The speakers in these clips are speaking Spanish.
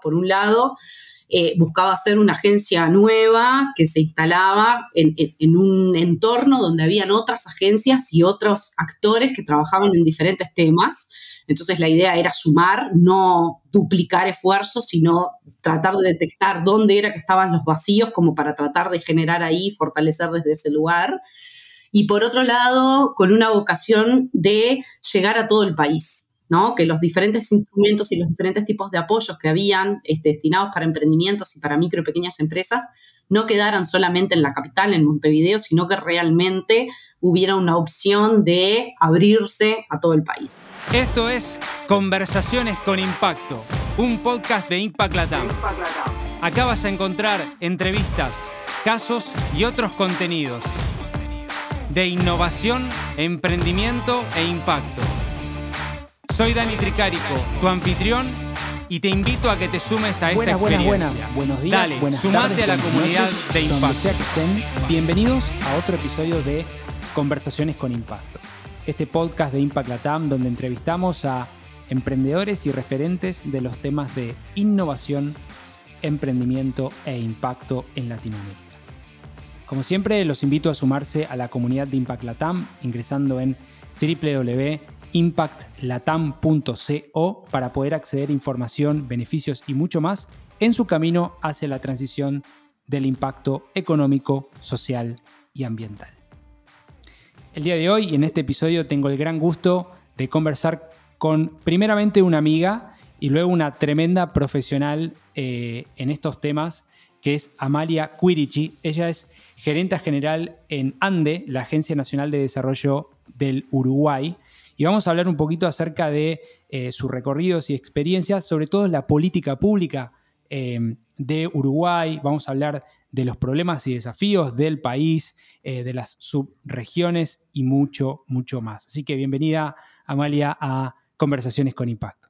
Por un lado, eh, buscaba hacer una agencia nueva que se instalaba en, un entorno donde habían otras agencias y otros actores que trabajaban en diferentes temas. Entonces la idea era sumar, no duplicar esfuerzos, sino tratar de detectar dónde era que estaban los vacíos como para tratar de generar ahí, fortalecer desde ese lugar. Y por otro lado, con una vocación de llegar a todo el país. Que los diferentes instrumentos y los diferentes tipos de apoyos que habían este, destinados para emprendimientos y para micro y pequeñas empresas no quedaran solamente en la capital, en Montevideo, sino que realmente hubiera una opción de abrirse a todo el país. Esto es Conversaciones con Impacto, un podcast de Impact Latam. Acá vas a encontrar entrevistas, casos y otros contenidos de innovación, emprendimiento e impacto soy Dani Tricarico, tu anfitrión, y te invito a que te sumes a esta buenas, experiencia. Buenas, buenas, buenos días, Dale, buenas sumate tardes, a la comunidad de Impacto. sea que estén, bienvenidos a otro episodio de Conversaciones con Impacto. Este podcast de Impact Latam donde entrevistamos a emprendedores y referentes de los temas de innovación, emprendimiento e impacto en Latinoamérica. Como siempre, los invito a sumarse a la comunidad de Impact Latam ingresando en www impactlatam.co para poder acceder a información, beneficios y mucho más en su camino hacia la transición del impacto económico, social y ambiental. El día de hoy, en este episodio, tengo el gran gusto de conversar con primeramente una amiga y luego una tremenda profesional eh, en estos temas, que es Amalia Quirichi. Ella es gerente general en ANDE, la Agencia Nacional de Desarrollo del Uruguay, y vamos a hablar un poquito acerca de eh, sus recorridos y experiencias, sobre todo la política pública em, de Uruguay. Vamos a hablar de los problemas y desafíos del país, eh, de las subregiones y mucho, mucho más. Así que bienvenida, Amalia, a Conversaciones con Impacto.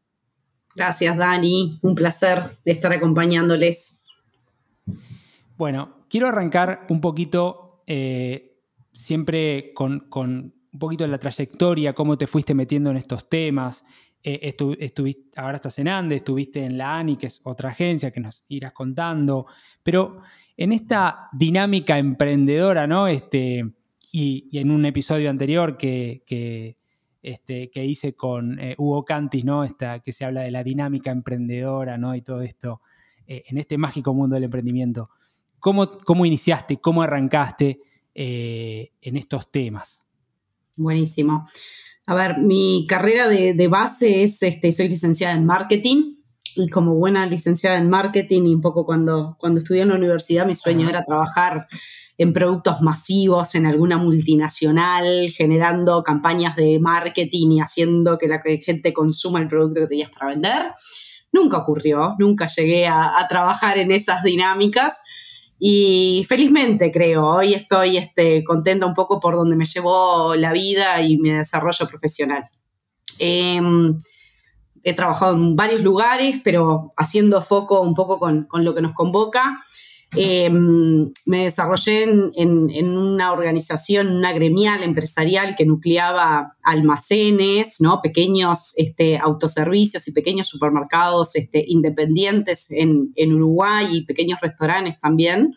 Gracias, Dani. Un placer de estar acompañándoles. Bueno, quiero arrancar un poquito eh, siempre con, un poquito de la trayectoria, cómo te fuiste metiendo en estos temas. Eh, estuviste, ahora estás en Andes, estuviste en la ANI, que es otra agencia que nos irás contando, pero en esta dinámica emprendedora, ¿no? Este, y, en un episodio anterior que, este, que hice con eh, Hugo Cantis, ¿no? Esta, que se habla de la dinámica emprendedora, ¿no? Y todo esto, eh, en este mágico mundo del emprendimiento. ¿Cómo, cómo iniciaste, cómo arrancaste en estos temas? Buenísimo. A ver, mi carrera de, base es, este, soy licenciada en marketing y como buena licenciada en marketing y un poco cuando, cuando estudié en la universidad mi sueño era trabajar en productos masivos, en alguna multinacional, generando campañas de marketing y haciendo que la gente consuma el producto que tenías para vender. Nunca ocurrió, nunca llegué a, a trabajar en esas dinámicas. Y felizmente creo, hoy estoy este, contenta un poco por donde me llevó la vida y mi desarrollo profesional. Em, he trabajado en varios lugares, pero haciendo foco un poco con, con lo que nos convoca. Em, me desarrollé en, una organización, una gremial empresarial que nucleaba almacenes, ¿no? pequeños este, autoservicios y pequeños supermercados este, independientes en, Uruguay y pequeños restaurantes también,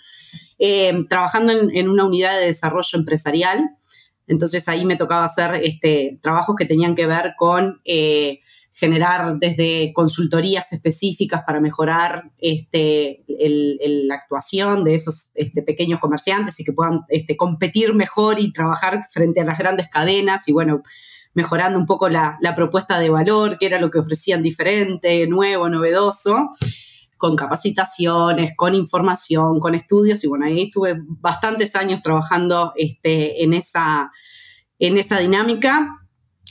em, trabajando en, una unidad de desarrollo empresarial. Entonces ahí me tocaba hacer este, trabajos que tenían que ver con... Eh, generar desde consultorías específicas para mejorar este, la actuación de esos este, pequeños comerciantes y que puedan este, competir mejor y trabajar frente a las grandes cadenas y bueno, mejorando un poco la, propuesta de valor, que era lo que ofrecían diferente, nuevo, novedoso con capacitaciones, con información, con estudios, y bueno, ahí estuve bastantes años trabajando este, en, esa, en esa dinámica.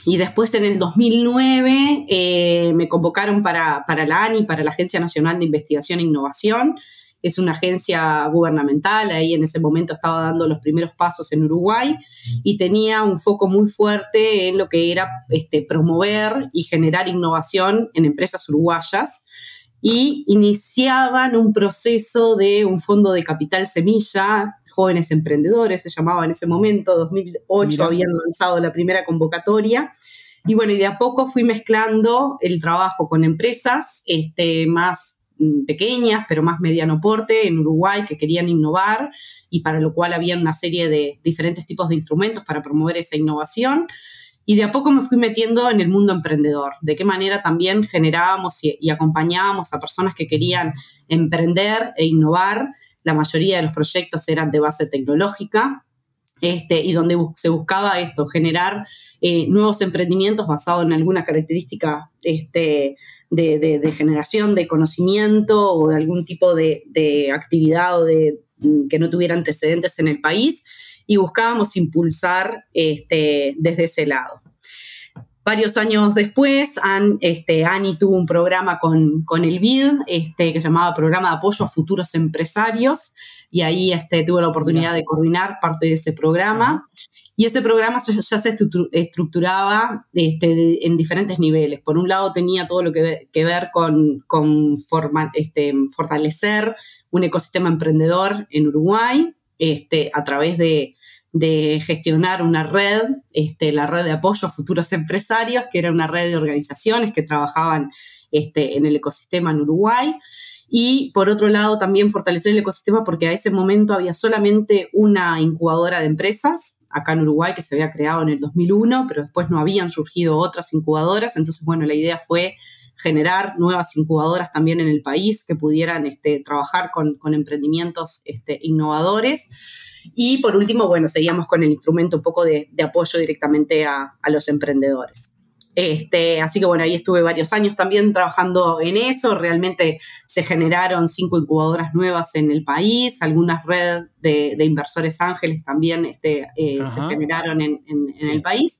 Y después en el 2009 eh, me convocaron para, para la ANI, para la Agencia Nacional de Investigación e Innovación. Es una agencia gubernamental, ahí en ese momento estaba dando los primeros pasos en Uruguay y tenía un foco muy fuerte en lo que era este, promover y generar innovación en empresas uruguayas y iniciaban un proceso de un fondo de capital semilla, jóvenes emprendedores se llamaba en ese momento, 2008 habían lanzado la primera convocatoria. Y bueno, y de a poco fui mezclando el trabajo con empresas este, más mm, pequeñas, pero más mediano porte en Uruguay que querían innovar y para lo cual había una serie de diferentes tipos de instrumentos para promover esa innovación. Y de a poco me fui metiendo en el mundo emprendedor, de qué manera también generábamos y, acompañábamos a personas que querían emprender e innovar. La mayoría de los proyectos eran de base tecnológica, este, y donde se buscaba esto, generar eh, nuevos emprendimientos basados en alguna característica este, de, generación de conocimiento o de algún tipo de, actividad o de, mm, que no tuviera antecedentes en el país y buscábamos impulsar este, desde ese lado. Varios años después, este, Ani tuvo un programa con, el BID este, que se llamaba Programa de Apoyo a Futuros Empresarios y ahí este, tuve la oportunidad de coordinar parte de ese programa. Y ese programa ya se estructuraba este, en diferentes niveles. Por un lado tenía todo lo que, ver con, con este, fortalecer un ecosistema emprendedor en Uruguay este, a través de, gestionar una red, este, la red de apoyo a futuros empresarios, que era una red de organizaciones que trabajaban este, en el ecosistema en Uruguay. Y por otro lado, también fortalecer el ecosistema porque a ese momento había solamente una incubadora de empresas acá en Uruguay que se había creado en el 2001, pero después no habían surgido otras incubadoras. Entonces, bueno, la idea fue generar nuevas incubadoras también en el país que pudieran este, trabajar con, emprendimientos este, innovadores. Y por último, bueno, seguíamos con el instrumento un poco de, apoyo directamente a, los emprendedores. Este, así que bueno, ahí estuve varios años también trabajando en eso. Realmente se generaron cinco incubadoras nuevas en el país, algunas redes de, inversores ángeles también este, eh, se generaron en, en el país.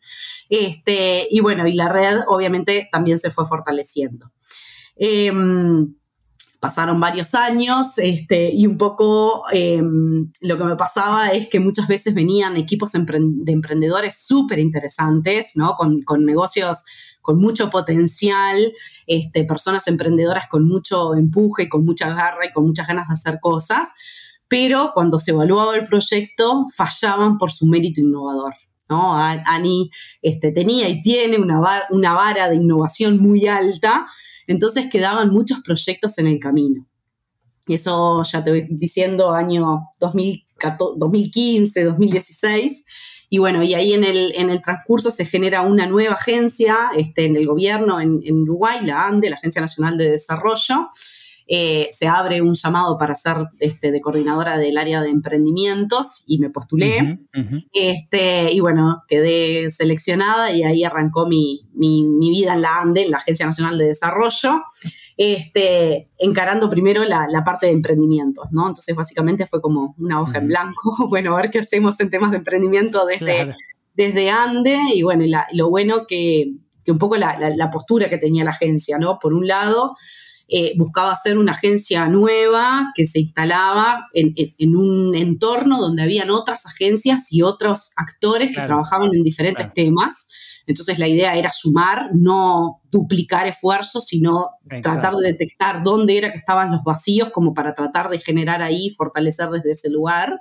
Este, y bueno, y la red obviamente también se fue fortaleciendo. Em, pasaron varios años este, y un poco em, lo que me pasaba es que muchas veces venían equipos de emprendedores súper interesantes, ¿no? Con, negocios con mucho potencial, este, personas emprendedoras con mucho empuje, con mucha garra y con muchas ganas de hacer cosas, pero cuando se evaluaba el proyecto fallaban por su mérito innovador. ¿No? Ani este, tenía y tiene una, vara de innovación muy alta, entonces quedaban muchos proyectos en el camino. Y eso ya te voy diciendo año 2015, 2016. Y bueno, y ahí en el, en el transcurso se genera una nueva agencia este, en el gobierno en, en Uruguay, la ANDE, la Agencia Nacional de Desarrollo, eh, se abre un llamado para ser este, de coordinadora del área de emprendimientos y me postulé. Este, y bueno, quedé seleccionada y ahí arrancó mi, vida en la ANDE, en la Agencia Nacional de Desarrollo, este, encarando primero la, parte de emprendimientos, ¿no? Entonces básicamente fue como una hoja en blanco, bueno, a ver qué hacemos en temas de emprendimiento desde, desde ANDE y bueno, lo bueno que, que un poco la, la postura que tenía la agencia, ¿no? Por un lado, eh, buscaba hacer una agencia nueva que se instalaba en, un entorno donde habían otras agencias y otros actores que trabajaban en diferentes temas. Entonces la idea era sumar, no duplicar esfuerzos, sino tratar de detectar dónde era que estaban los vacíos como para tratar de generar ahí, fortalecer desde ese lugar.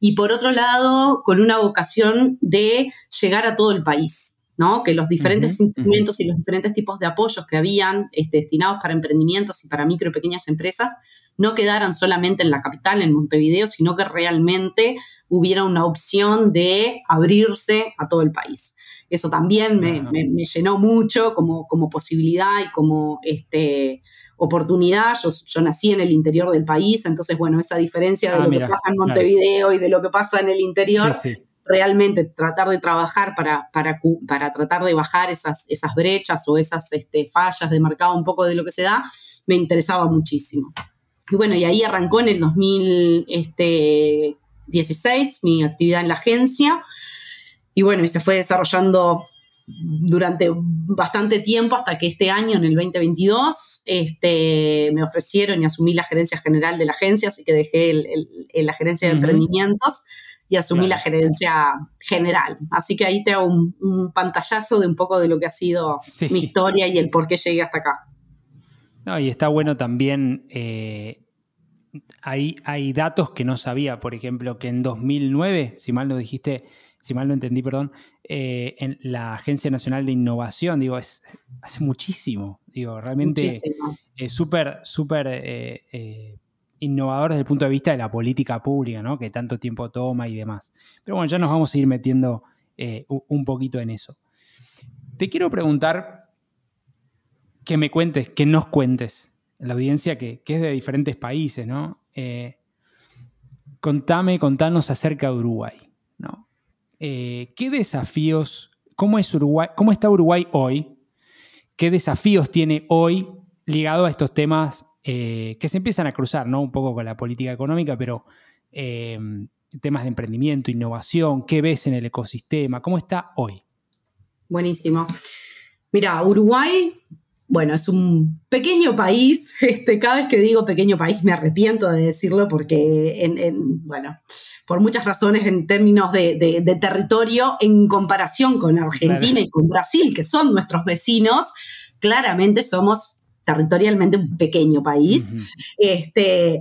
Y por otro lado, con una vocación de llegar a todo el país que los diferentes instrumentos y los diferentes tipos de apoyos que habían este, destinados para emprendimientos y para micro y pequeñas empresas no quedaran solamente en la capital, en Montevideo, sino que realmente hubiera una opción de abrirse a todo el país. Eso también me, llenó mucho como, como posibilidad y como este, oportunidad. Yo, nací en el interior del país, entonces, bueno, esa diferencia de ah, lo que pasa en Montevideo y de lo que pasa en el interior realmente tratar de trabajar para, para, para tratar de bajar esas, esas brechas o esas este, fallas de mercado un poco de lo que se da, me interesaba muchísimo. Y bueno, y ahí arrancó en el 2016 este, mi actividad en la agencia. Y bueno, y se fue desarrollando durante bastante tiempo hasta que este año, en el 2022, este, me ofrecieron y asumí la gerencia general de la agencia, así que dejé la gerencia de emprendimientos y asumí la gerencia general. Así que ahí te hago un, pantallazo de un poco de lo que ha sido mi historia y el por qué llegué hasta acá. No, y está bueno también, eh, hay, hay, datos que no sabía, por ejemplo, que en 2009, si mal no dijiste, si mal no entendí, perdón, eh, en la Agencia Nacional de Innovación, digo, es, hace muchísimo, digo, realmente es súper, súper eh, eh, innovador desde el punto de vista de la política pública, ¿no? Que tanto tiempo toma y demás. Pero bueno, ya nos vamos a ir metiendo un poquito en eso. Te quiero preguntar que me cuentes, que nos cuentes, la audiencia que, que es de diferentes países, ¿no? contame, contanos acerca de Uruguay, ¿no? Eh, ¿Qué desafíos, cómo, es Uruguay, cómo está Uruguay hoy? ¿Qué desafíos tiene hoy ligado a estos temas eh, que se empiezan a cruzar, ¿no? Un poco con la política económica, pero em, temas de emprendimiento, innovación, ¿qué ves en el ecosistema? ¿Cómo está hoy? Buenísimo. Mira, Uruguay bueno, es un pequeño país. Este, cada vez que digo pequeño país me arrepiento de decirlo porque, en, bueno, por muchas razones en términos de, territorio, en comparación con Argentina y con Brasil, que son nuestros vecinos, claramente somos territorialmente un pequeño país. este,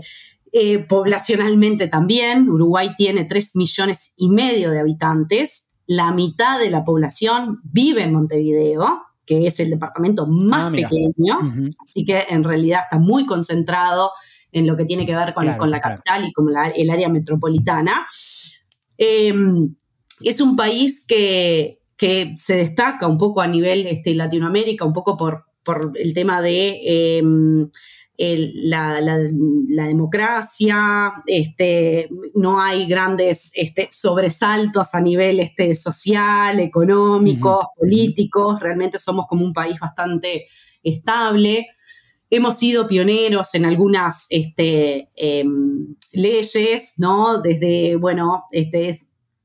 eh, poblacionalmente también, Uruguay tiene 3 millones y medio de habitantes. La mitad de la población vive en Montevideo que es el departamento más ah, pequeño, así que en realidad está muy concentrado en lo que tiene que ver con, la capital y con el área metropolitana. Em, es un país que, se destaca un poco a nivel este, Latinoamérica, un poco por, por el tema de em, la, democracia, este, no hay grandes este, sobresaltos a nivel este, social, económico, político, realmente somos como un país bastante estable. Hemos sido pioneros en algunas este, em, leyes, ¿no? Desde, bueno, este,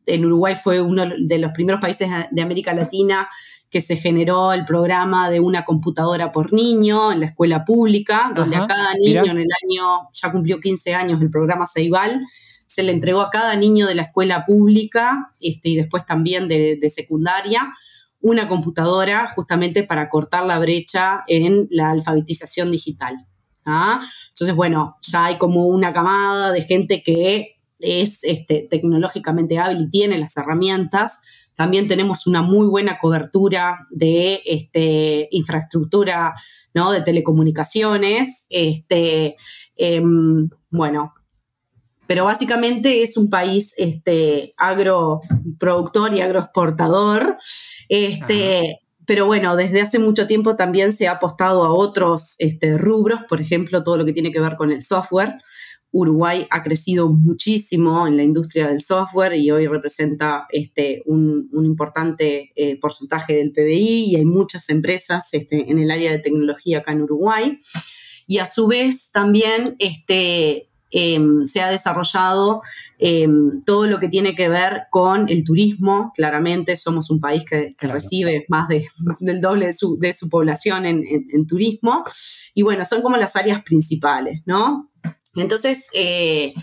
en Uruguay fue uno de los primeros países de América Latina que se generó el programa de una computadora por niño en la escuela pública, donde a cada niño en el año, ya cumplió 15 años el programa Ceibal, se le entregó a cada niño de la escuela pública este, y después también de, secundaria una computadora justamente para cortar la brecha en la alfabetización digital. ¿ah? Entonces, bueno, ya hay como una camada de gente que es este, tecnológicamente hábil y tiene las herramientas también tenemos una muy buena cobertura de este, infraestructura ¿no? de telecomunicaciones. Este, em, bueno, pero básicamente es un país este, agroproductor y agroexportador. Este, pero bueno, desde hace mucho tiempo también se ha apostado a otros este, rubros, por ejemplo, todo lo que tiene que ver con el software. Uruguay ha crecido muchísimo en la industria del software y hoy representa este, un, importante eh, porcentaje del PBI y hay muchas empresas este, en el área de tecnología acá en Uruguay. Y a su vez también este, em, se ha desarrollado em, todo lo que tiene que ver con el turismo. Claramente somos un país que, recibe más del doble de su, población en, en, turismo. Y bueno, son como las áreas principales, ¿no? Entonces, eh,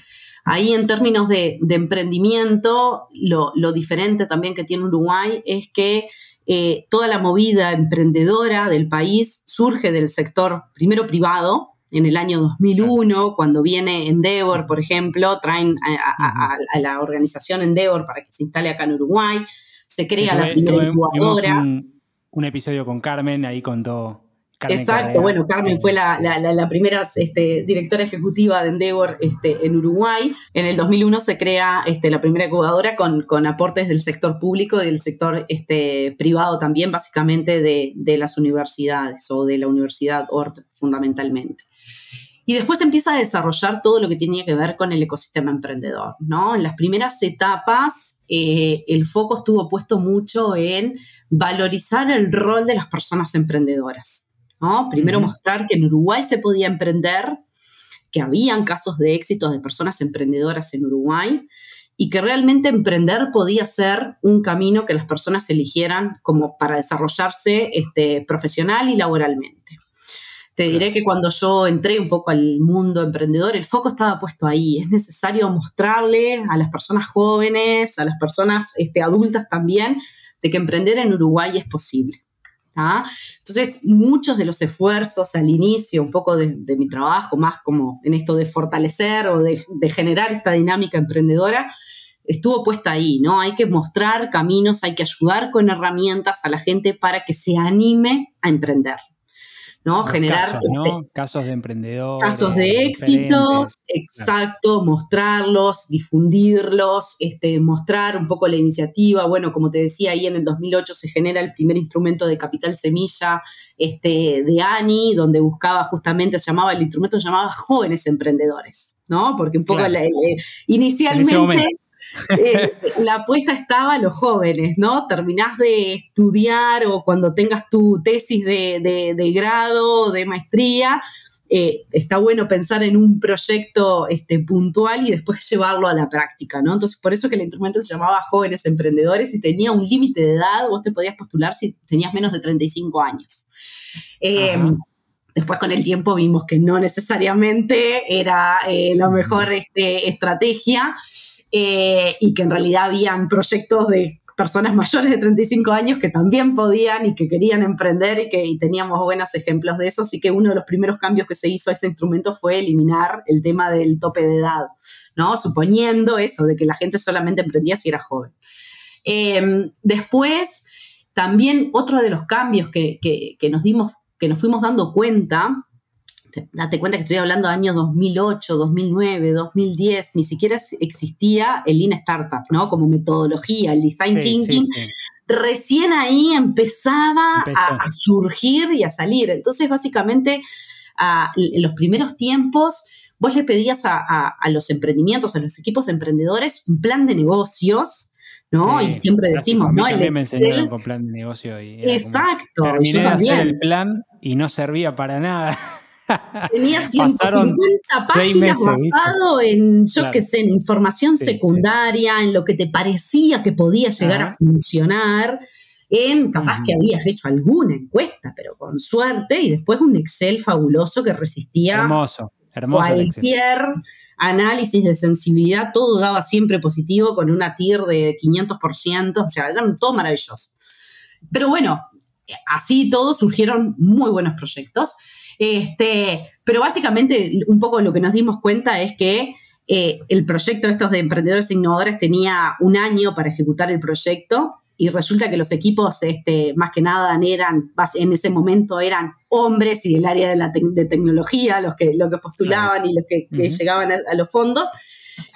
ahí en términos de, emprendimiento, lo, diferente también que tiene Uruguay es que eh, toda la movida emprendedora del país surge del sector primero privado, en el año 2001, cuando viene Endeavor, por ejemplo, traen a, la organización Endeavor para que se instale acá en Uruguay, se crea la primera incubadora. Un, un, episodio con Carmen, ahí contó Exacto, bueno, Carmen fue la, primera este, directora ejecutiva de Endeavor este, en Uruguay. En el 2001 se crea este, la primera incubadora con, aportes del sector público y del sector este, privado también, básicamente de, las universidades o de la Universidad ORT fundamentalmente. Y después empieza a desarrollar todo lo que tenía que ver con el ecosistema emprendedor, ¿no? En las primeras etapas, eh, el foco estuvo puesto mucho en valorizar el rol de las personas emprendedoras. Primero mostrar que en Uruguay se podía emprender, que habían casos de éxito de personas emprendedoras en Uruguay y que realmente emprender podía ser un camino que las personas eligieran como para desarrollarse este, profesional y laboralmente. Te diré que cuando yo entré un poco al mundo emprendedor, el foco estaba puesto ahí. Es necesario mostrarle a las personas jóvenes, a las personas este, adultas también, de que emprender en Uruguay es posible. Entonces, muchos de los esfuerzos al inicio, un poco de, mi trabajo, más como en esto de fortalecer o de, generar esta dinámica emprendedora, estuvo puesta ahí, ¿no? Hay que mostrar caminos, hay que ayudar con herramientas a la gente para que se anime a emprender. ¿No? Generar casos, este, casos, de emprendedores. Casos de éxitos, exacto, mostrarlos, difundirlos, este, mostrar un poco la iniciativa. Bueno, como te decía, ahí en el 2008 se genera el primer instrumento de capital semilla este, de ANI, donde buscaba justamente, se llamaba, el instrumento se llamaba Jóvenes Emprendedores, ¿no? Porque un poco inicialmente eh, la apuesta estaba a los jóvenes, ¿no? Terminás de estudiar o cuando tengas tu tesis de, de, grado, de maestría, eh, está bueno pensar en un proyecto este, puntual y después llevarlo a la práctica, ¿no? Entonces, por eso que el instrumento se llamaba Jóvenes Emprendedores y tenía un límite de edad, vos te podías postular si tenías menos de 35 años. Eh, Después con el tiempo vimos que no necesariamente era eh, la mejor este, estrategia eh, y que en realidad habían proyectos de personas mayores de 35 años que también podían y que querían emprender y que teníamos buenos ejemplos de eso. Así que uno de los primeros cambios que se hizo a ese instrumento fue eliminar el tema del tope de edad, ¿no? Suponiendo eso, de que la gente solamente emprendía si era joven. Em, después, también otro de los cambios que, que nos dimos que nos fuimos dando cuenta, date cuenta que estoy hablando de años 2008, 2009, 2010, ni siquiera existía el Lean Startup, ¿no? Como metodología, el Design Thinking. Recién ahí empezaba A, surgir y a salir. Entonces, básicamente, en los primeros tiempos, vos le pedías a, a los emprendimientos, a los equipos emprendedores, un plan de negocios ¿no? y siempre decimos, ¿no? El me enseñaron con plan de negocio y Exacto. terminé de hacer el plan y no servía para nada. Tenía 150 páginas basado en, yo qué sé, en información secundaria, en lo que te parecía que podía llegar a funcionar, en capaz que habías hecho alguna encuesta, pero con suerte, y después un Excel fabuloso que resistía Hermoso. Hermoso cualquier análisis de sensibilidad, todo daba siempre positivo con una TIR de 500%, o sea, eran todo maravilloso. Pero bueno, así todos surgieron muy buenos proyectos. Este, pero básicamente un poco lo que nos dimos cuenta es que eh, el proyecto de estos de emprendedores e innovadores tenía un año para ejecutar el proyecto y resulta que los equipos, este, más que nada, eran, en ese momento eran hombres y del área de, la de tecnología, los que, lo que postulaban y los que, llegaban a, los fondos.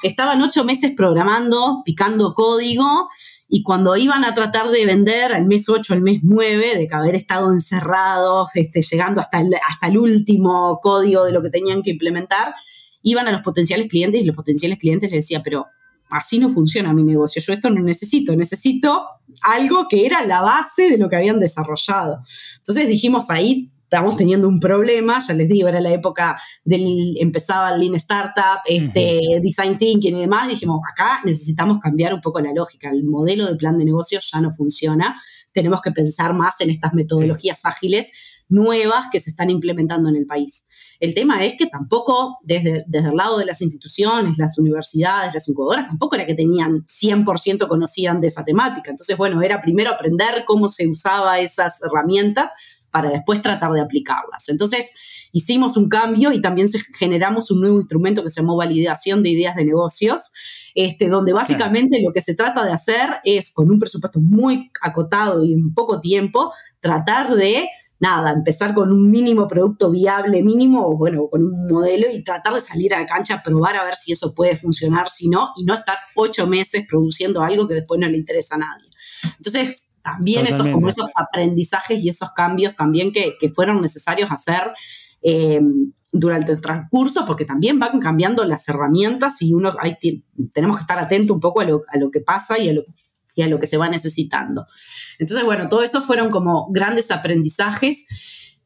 Estaban ocho meses programando, picando código, y cuando iban a tratar de vender al mes ocho, al mes nueve, de que haber estado encerrados, este, llegando hasta el, hasta el último código de lo que tenían que implementar, iban a los potenciales clientes y los potenciales clientes les decían, pero así no funciona mi negocio, yo esto no necesito, necesito algo que era la base de lo que habían desarrollado. Entonces dijimos ahí, estamos teniendo un problema, ya les digo, era la época del, empezaba el Lean Startup, este, Design Thinking y demás, dijimos, acá necesitamos cambiar un poco la lógica, el modelo de plan de negocio ya no funciona, tenemos que pensar más en estas metodologías ágiles nuevas que se están implementando en el país. El tema es que tampoco desde, desde el lado de las instituciones, las universidades, las incubadoras, tampoco era que tenían 100% conocían de esa temática. Entonces, bueno, era primero aprender cómo se usaba esas herramientas para después tratar de aplicarlas. Entonces, hicimos un cambio y también generamos un nuevo instrumento que se llamó validación de ideas de negocios, este, donde básicamente lo que se trata de hacer es, con un presupuesto muy acotado y en poco tiempo, tratar de nada, empezar con un mínimo producto viable mínimo, o bueno, con un modelo y tratar de salir a la cancha, probar a ver si eso puede funcionar, si no, y no estar ocho meses produciendo algo que después no le interesa a nadie. Entonces, también esos, como esos aprendizajes y esos cambios también que, fueron necesarios hacer eh, durante el transcurso, porque también van cambiando las herramientas y uno hay, tenemos que estar atento un poco a lo, a lo que pasa y a lo, y a lo que se va necesitando. Entonces, bueno, todo eso fueron como grandes aprendizajes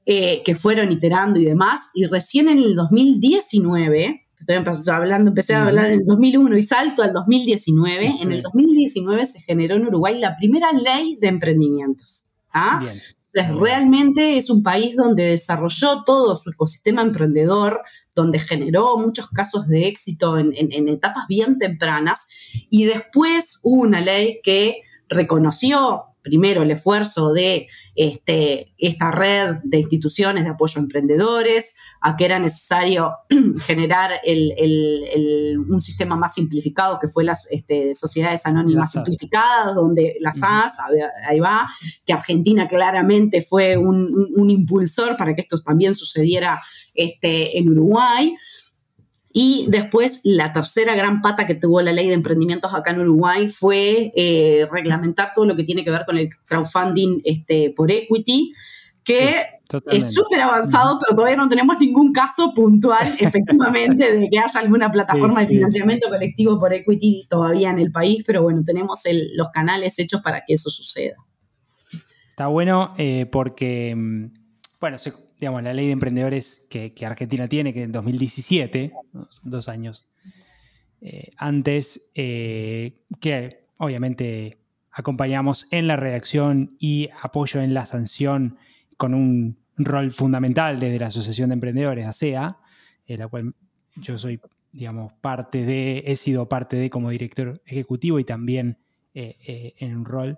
eh, que fueron iterando y demás. Y recién en el 2019, estoy hablando, empecé a hablar en el 2001 y salto al 2019, en el 2019 se generó en Uruguay la primera ley de emprendimientos. ¿ah? Entonces, realmente es un país donde desarrolló todo su ecosistema emprendedor, donde generó muchos casos de éxito en, etapas bien tempranas. Y después hubo una ley que reconoció primero el esfuerzo de este, esta red de instituciones de apoyo a emprendedores, a que era necesario generar un sistema más simplificado que fue las este, sociedades anónimas simplificadas, donde las SAS, ahí va, que Argentina claramente fue un, impulsor para que esto también sucediera este, en Uruguay. Y después la tercera gran pata que tuvo la ley de emprendimientos acá en Uruguay fue eh, reglamentar todo lo que tiene que ver con el crowdfunding este, por equity, que es súper avanzado, pero todavía no tenemos ningún caso puntual, efectivamente, de que haya alguna plataforma de financiamiento colectivo por equity todavía en el país, pero bueno, tenemos los canales hechos para que eso suceda. Está bueno eh, porque, mm, bueno, se, digamos, la ley de emprendedores que, Argentina tiene, que en 2017, dos, años eh, antes, eh, que obviamente acompañamos en la redacción y apoyo en la sanción con un rol fundamental desde la Asociación de Emprendedores, ASEA, en la cual yo soy, digamos, parte de, he sido parte de como director ejecutivo y también eh, en un rol.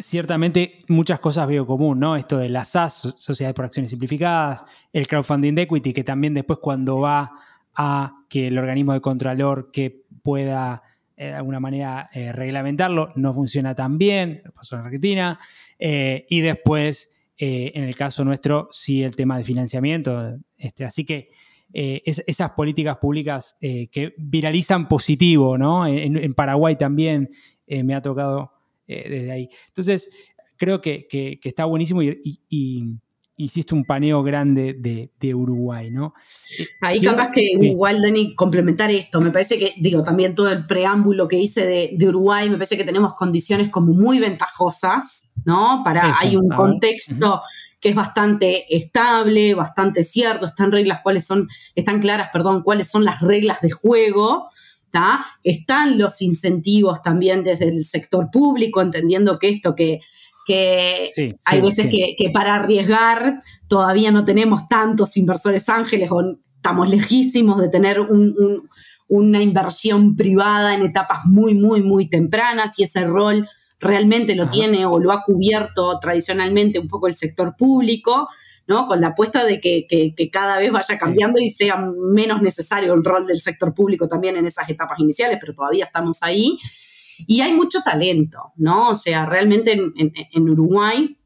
Ciertamente muchas cosas veo común, ¿no? Esto de las SAS, Sociedades por Acciones Simplificadas, el crowdfunding de equity, que también después cuando va a que el organismo de contralor que pueda eh, de alguna manera eh, reglamentarlo, no funciona tan bien, pasó en Argentina, eh, y después, en el caso nuestro, sí el tema de financiamiento, este, así que esas políticas públicas que viralizan positivo, ¿no? en Paraguay también me ha tocado eh, desde ahí. Entonces, creo que, está buenísimo y, hiciste un paneo grande de, Uruguay, ¿no? Eh, ahí capaz que igual, Dani, complementar esto. Me parece que, digo, también todo el preámbulo que hice de, Uruguay, me parece que tenemos condiciones como muy ventajosas, ¿no? Para, hay un contexto que es bastante estable, bastante cierto, están reglas cuáles son, están claras, perdón, cuáles son las reglas de juego, están los incentivos también desde el sector público, entendiendo que esto que, hay veces Que, para arriesgar todavía no tenemos tantos inversores ángeles o estamos lejísimos de tener una inversión privada en etapas muy, muy, muy tempranas y ese rol realmente lo tiene o lo ha cubierto tradicionalmente un poco el sector público. ¿No? Con la apuesta de que, cada vez vaya cambiando y sea menos necesario el rol del sector público también en esas etapas iniciales, pero todavía estamos ahí. Y hay mucho talento, ¿no? O sea, realmente en, Uruguay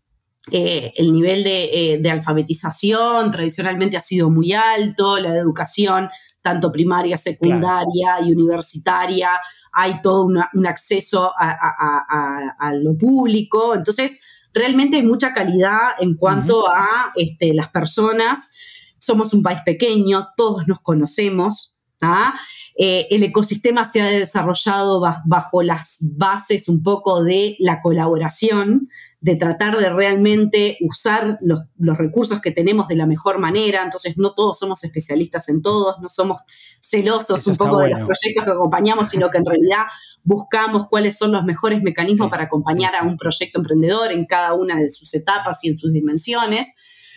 eh, el nivel de, eh, de, alfabetización tradicionalmente ha sido muy alto, la de educación, tanto primaria, secundaria y universitaria, hay todo un acceso a, a, lo público. Entonces, realmente hay mucha calidad en cuanto a este, las personas. Somos un país pequeño, todos nos conocemos. ¿ah? Eh, el ecosistema se ha desarrollado bajo las bases un poco de la colaboración, de tratar de realmente usar los, recursos que tenemos de la mejor manera. Entonces, no todos somos especialistas en todos, no somos celosos un poco de los proyectos que acompañamos, sino que en realidad buscamos cuáles son los mejores mecanismos para acompañar a un proyecto emprendedor en cada una de sus etapas y en sus dimensiones.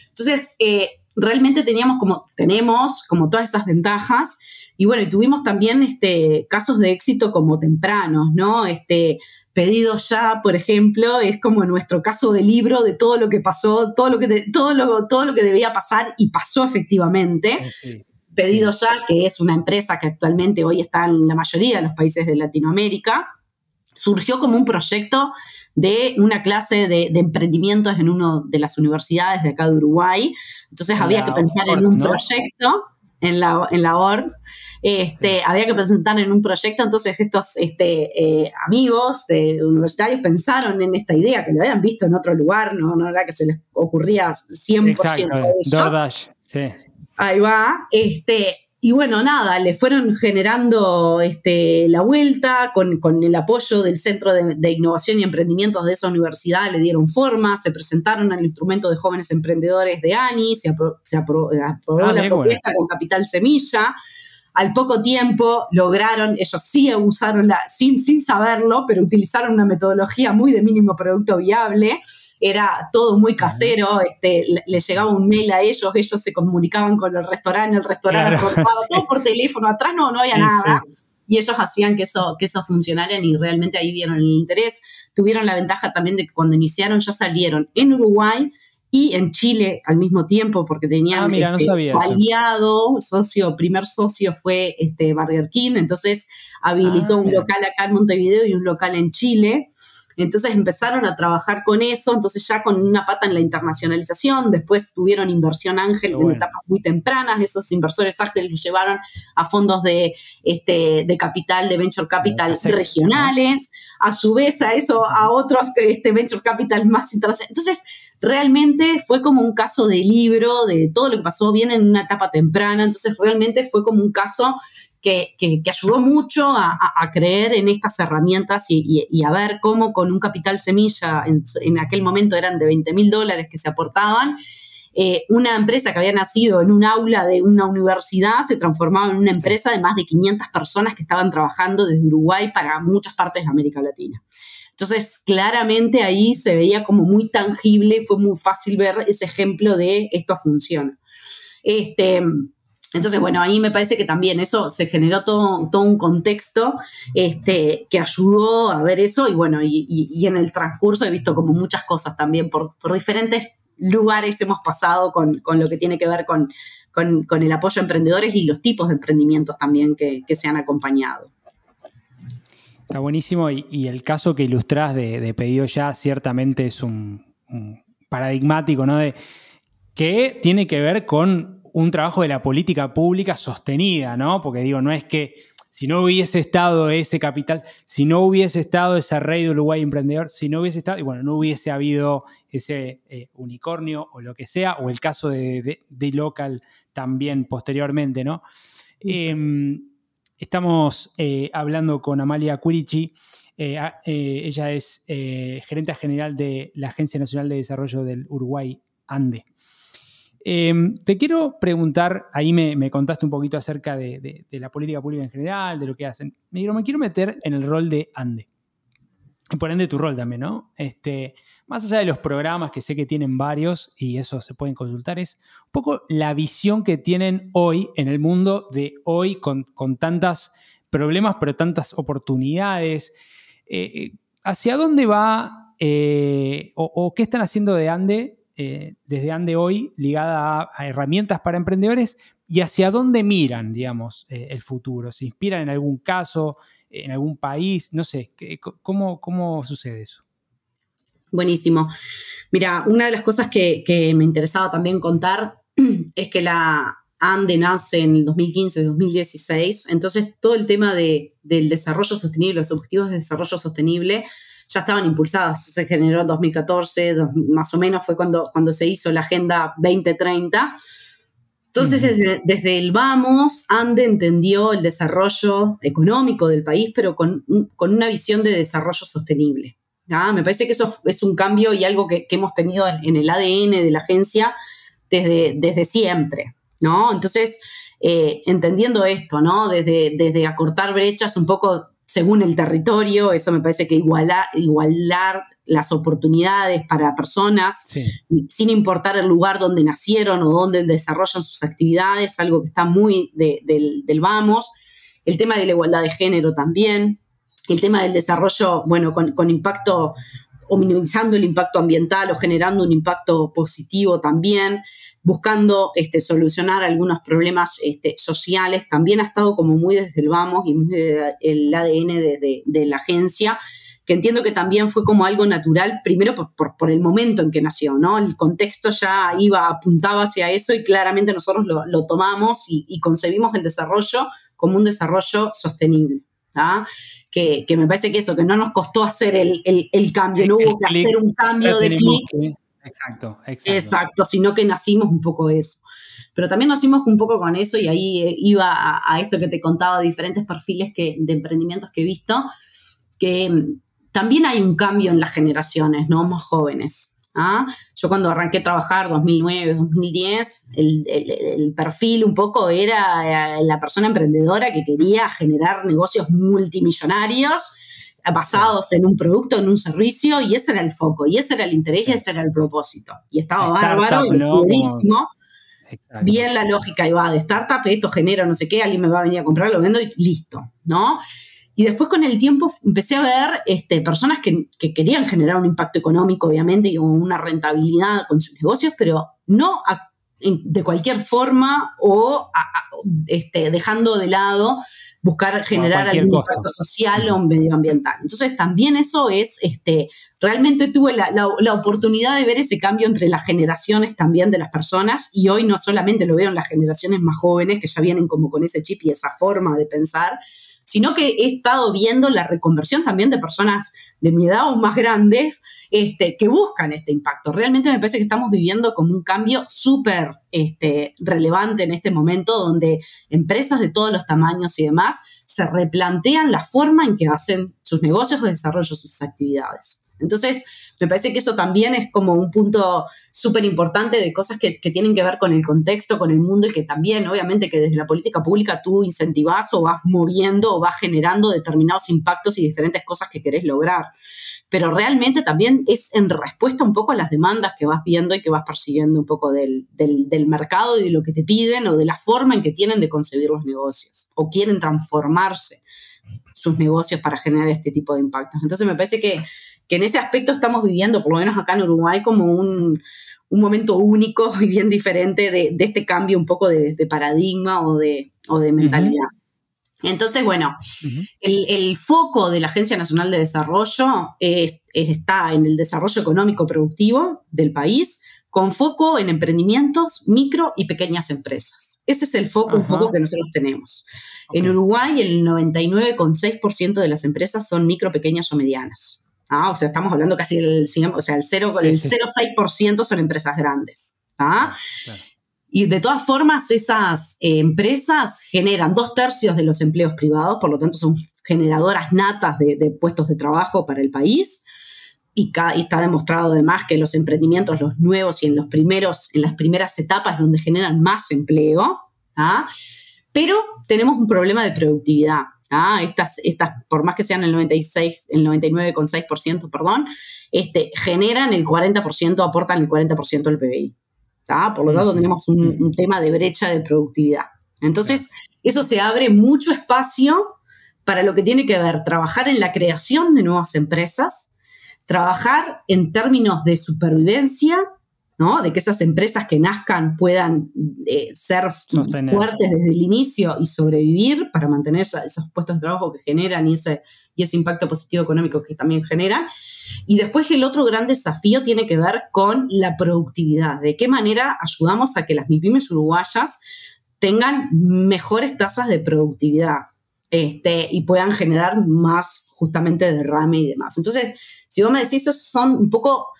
Entonces, eh, realmente teníamos como, tenemos como todas esas ventajas y bueno, y tuvimos también este, casos de éxito como tempranos, ¿no? Este, pedido ya, por ejemplo, es como nuestro caso de libro de todo lo que pasó, todo lo que, todo lo, todo lo que debía pasar y pasó efectivamente. Pedido ya, que es una empresa que actualmente hoy está en la mayoría de los países de Latinoamérica, surgió como un proyecto de una clase de, emprendimientos en una de las universidades de acá de Uruguay. Entonces había que pensar en un proyecto en la, en la ORT. Este, Había que presentar en un proyecto, entonces estos este, eh, amigos de universitarios pensaron en esta idea, que lo habían visto en otro lugar, no, no era que se les ocurría 100% Exacto, de DoorDash, sí. Ahí va. Este, y bueno, nada, le fueron generando este, la vuelta con, el apoyo del Centro de, Innovación y Emprendimientos de esa universidad, le dieron forma, se presentaron al instrumento de jóvenes emprendedores de ANI, se, aprobó ah, la propuesta con Capital Semilla. Al poco tiempo lograron, ellos sí usaron la, sin, sin saberlo, pero utilizaron una metodología muy de mínimo producto viable. Era todo muy casero, este, le, llegaba un mail a ellos, ellos se comunicaban con el restaurante, el restaurante todo por teléfono, atrás no, no había nada. y ellos hacían que eso, que eso funcionara y realmente ahí vieron el interés. Tuvieron la ventaja también de que cuando iniciaron ya salieron en Uruguay y en Chile al mismo tiempo, porque tenían ah, este, aliado, socio, primer socio fue este Burger King, entonces habilitó ah, un local acá en Montevideo y un local en Chile. Entonces empezaron a trabajar con eso, entonces ya con una pata en la internacionalización, después tuvieron inversión ángel en etapas muy tempranas, esos inversores ángeles los llevaron a fondos de, este, de capital, de venture capital regionales, a su vez a eso, a otros este, venture capital más internacionales. Entonces, realmente fue como un caso de libro, de todo lo que pasó bien en una etapa temprana, entonces realmente fue como un caso que, ayudó mucho a, creer en estas herramientas y, a ver cómo con un capital semilla, en, aquel momento eran de 20 mil dólares que se aportaban, eh, una empresa que había nacido en un aula de una universidad se transformaba en una empresa de más de 500 personas que estaban trabajando desde Uruguay para muchas partes de América Latina. Entonces, claramente ahí se veía como muy tangible, fue muy fácil ver ese ejemplo de esto funciona. Este, entonces, bueno, ahí me parece que también eso se generó todo, un contexto este, que ayudó a ver eso y bueno, y, en el transcurso he visto como muchas cosas también por, diferentes lugares hemos pasado con, lo que tiene que ver con, el apoyo a emprendedores y los tipos de emprendimientos también que, se han acompañado. Está buenísimo y, el caso que ilustras de, pedido ya ciertamente es un, un paradigmático, ¿no? De, que tiene que ver con un trabajo de la política pública sostenida, ¿no? Porque digo, no es que si no hubiese estado ese capital, si no hubiese estado ese rey de Uruguay emprendedor, si no hubiese estado, y bueno, no hubiese habido ese eh, unicornio o lo que sea, o el caso de, de, Local también posteriormente, ¿no? Estamos eh, hablando con Amalia Curici. Eh, ella es gerente general de la Agencia Nacional de Desarrollo del Uruguay, ANDE. Em, te quiero preguntar, ahí me, contaste un poquito acerca de, la política pública en general, de lo que hacen. Me, me quiero meter en el rol de ANDE. Por ende tu rol también, ¿no? Este, más allá de los programas que sé que tienen varios y eso se pueden consultar, es un poco la visión que tienen hoy en el mundo de hoy con, con tantas problemas, pero tantas oportunidades. Eh, eh, ¿Hacia dónde va eh, o, qué están haciendo de ANDE desde Ande hoy ligada a, herramientas para emprendedores y hacia dónde miran, digamos, el futuro. ¿Se inspiran en algún caso, en algún país? No sé, ¿cómo, cómo sucede eso? Buenísimo. Mira, una de las cosas que, me interesaba también contar es que la ANDE nace en el 2015-2016, entonces todo el tema del desarrollo sostenible, los objetivos de desarrollo sostenible, ya estaban impulsadas. Se generó en 2014, más o menos fue cuando, cuando se hizo la Agenda 2030. Entonces, desde, el vamos, Ande entendió el desarrollo económico del país, pero con, una visión de desarrollo sostenible. Me parece que eso es un cambio y algo que, hemos tenido en, el ADN de la agencia desde, desde siempre. ¿no? Entonces, eh, entendiendo esto, ¿no? Desde, desde acortar brechas, un poco según el territorio, eso me parece que igualar, igualar las oportunidades para personas, sin importar el lugar donde nacieron o donde desarrollan sus actividades, algo que está muy del, vamos. El tema de la igualdad de género también. El tema del desarrollo, bueno, con, impacto o minimizando el impacto ambiental o generando un impacto positivo también, buscando este, solucionar algunos problemas este, sociales, también ha estado como muy desde el vamos y muy el ADN de, la agencia, que entiendo que también fue como algo natural, primero por, el momento en que nació, ¿no? El contexto ya iba, apuntaba hacia eso y claramente nosotros lo, tomamos y concebimos el desarrollo como un desarrollo sostenible. ¿Ah? Que, me parece que eso, que no nos costó hacer el, cambio, no hubo que hacer un cambio de clic. Exacto, exacto. Exacto, sino que nacimos un poco eso. Pero también nacimos un poco con eso y ahí eh, iba a, esto que te contaba, diferentes perfiles que, de emprendimientos que he visto, que mm, también hay un cambio en las generaciones, ¿no? Más jóvenes. ¿Ah? Yo cuando arranqué a trabajar, 2009, 2010, el, perfil un poco era la persona emprendedora que quería generar negocios multimillonarios basados en un producto, en un servicio, y ese era el foco, y ese era el interés, y ese era el propósito. Y estaba bárbaro, buenísimo. bien la lógica y va de startup, esto genera no sé qué, alguien me va a venir a comprar, lo vendo y listo, ¿no? Y después con el tiempo empecé a ver este, personas que, querían generar un impacto económico, obviamente, y una rentabilidad con sus negocios, pero no de cualquier forma o este, dejando de lado buscar generar algún impacto social o medioambiental. Entonces también eso es, este, realmente tuve la, la, oportunidad de ver ese cambio entre las generaciones también de las personas y hoy no solamente lo veo en las generaciones más jóvenes que ya vienen como con ese chip y esa forma de pensar, sino que he estado viendo la reconversión también de personas de mi edad o más grandes este, que buscan este impacto. Realmente me parece que estamos viviendo como un cambio súper este, relevante en este momento, donde empresas de todos los tamaños y demás se replantean la forma en que hacen sus negocios o desarrollo sus actividades. Entonces, me parece que eso también es como un punto súper importante de cosas que, tienen que ver con el contexto, con el mundo y que también, obviamente, que desde la política pública tú incentivas o vas moviendo o vas generando determinados impactos y diferentes cosas que querés lograr. Pero realmente también es en respuesta un poco a las demandas que vas viendo y que vas persiguiendo un poco del, del mercado y de lo que te piden o de la forma en que tienen de concebir los negocios o quieren transformarse sus negocios para generar este tipo de impactos. Entonces me parece que que en ese aspecto estamos viviendo, por lo menos acá en Uruguay, como un, momento único y bien diferente de, este cambio un poco de, paradigma o de, de mentalidad. Entonces, bueno, el, foco de la Agencia Nacional de Desarrollo está en el desarrollo económico productivo del país, con foco en emprendimientos, micro y pequeñas empresas. Ese es el foco un poco que nosotros tenemos. En Uruguay, el 99,6% de las empresas son micro, pequeñas o medianas. Ah, o sea, estamos hablando casi del o sea, el 0,6% son empresas grandes. Y de todas formas, esas eh, empresas generan dos tercios de los empleos privados, por lo tanto son generadoras natas de, puestos de trabajo para el país. Y, está demostrado además que los emprendimientos, los nuevos y en, los primeros, en las primeras etapas donde generan más empleo, pero tenemos un problema de productividad. ¿Ah? Estas, estas, por más que sean el 96, el 99,6%, perdón, este, generan el 40%, aportan el 40% del PBI. Por lo tanto, tenemos un, tema de brecha de productividad. Entonces, eso se abre mucho espacio para lo que tiene que ver trabajar en la creación de nuevas empresas, trabajar en términos de supervivencia de que esas empresas que nazcan puedan eh, ser fuertes desde el inicio y sobrevivir para mantener esos puestos de trabajo que generan y ese, y ese impacto positivo económico que también generan. Y después el otro gran desafío tiene que ver con la productividad. ¿De qué manera ayudamos a que las MIPIMES uruguayas tengan mejores tasas de productividad este, y puedan generar más justamente derrame y demás? Entonces, si vos me decís, esos son un poco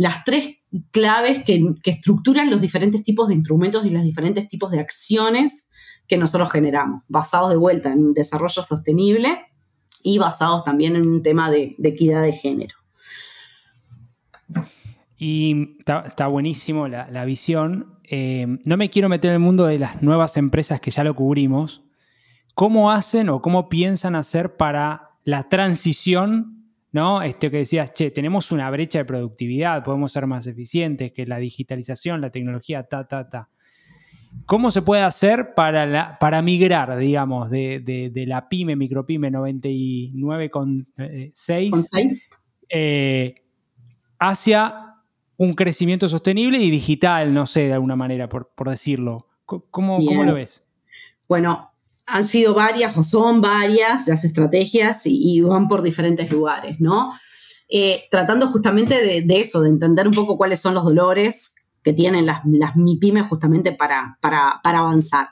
las tres claves que, estructuran los diferentes tipos de instrumentos y los diferentes tipos de acciones que nosotros generamos, basados de vuelta en desarrollo sostenible y basados también en un tema de, equidad de género. Y está, buenísimo la, visión. Eh, no me quiero meter en el mundo de las nuevas empresas que ya lo cubrimos. ¿Cómo hacen o cómo piensan hacer para la transición ¿no? Este que decías, che, tenemos una brecha de productividad, podemos ser más eficientes, que la digitalización, la tecnología, ta, ta, ta. ¿Cómo se puede hacer para, para migrar, digamos, de, la pyme, micropyme 99,6 eh, hacia un crecimiento sostenible y digital, no sé, de alguna manera, por, decirlo? ¿Cómo, ¿Cómo, lo ves? Bueno, han sido varias o son varias las estrategias y, van por diferentes lugares, ¿no? Eh, tratando justamente de, eso, de entender un poco cuáles son los dolores que tienen las, las MIPIMES justamente para, para, avanzar.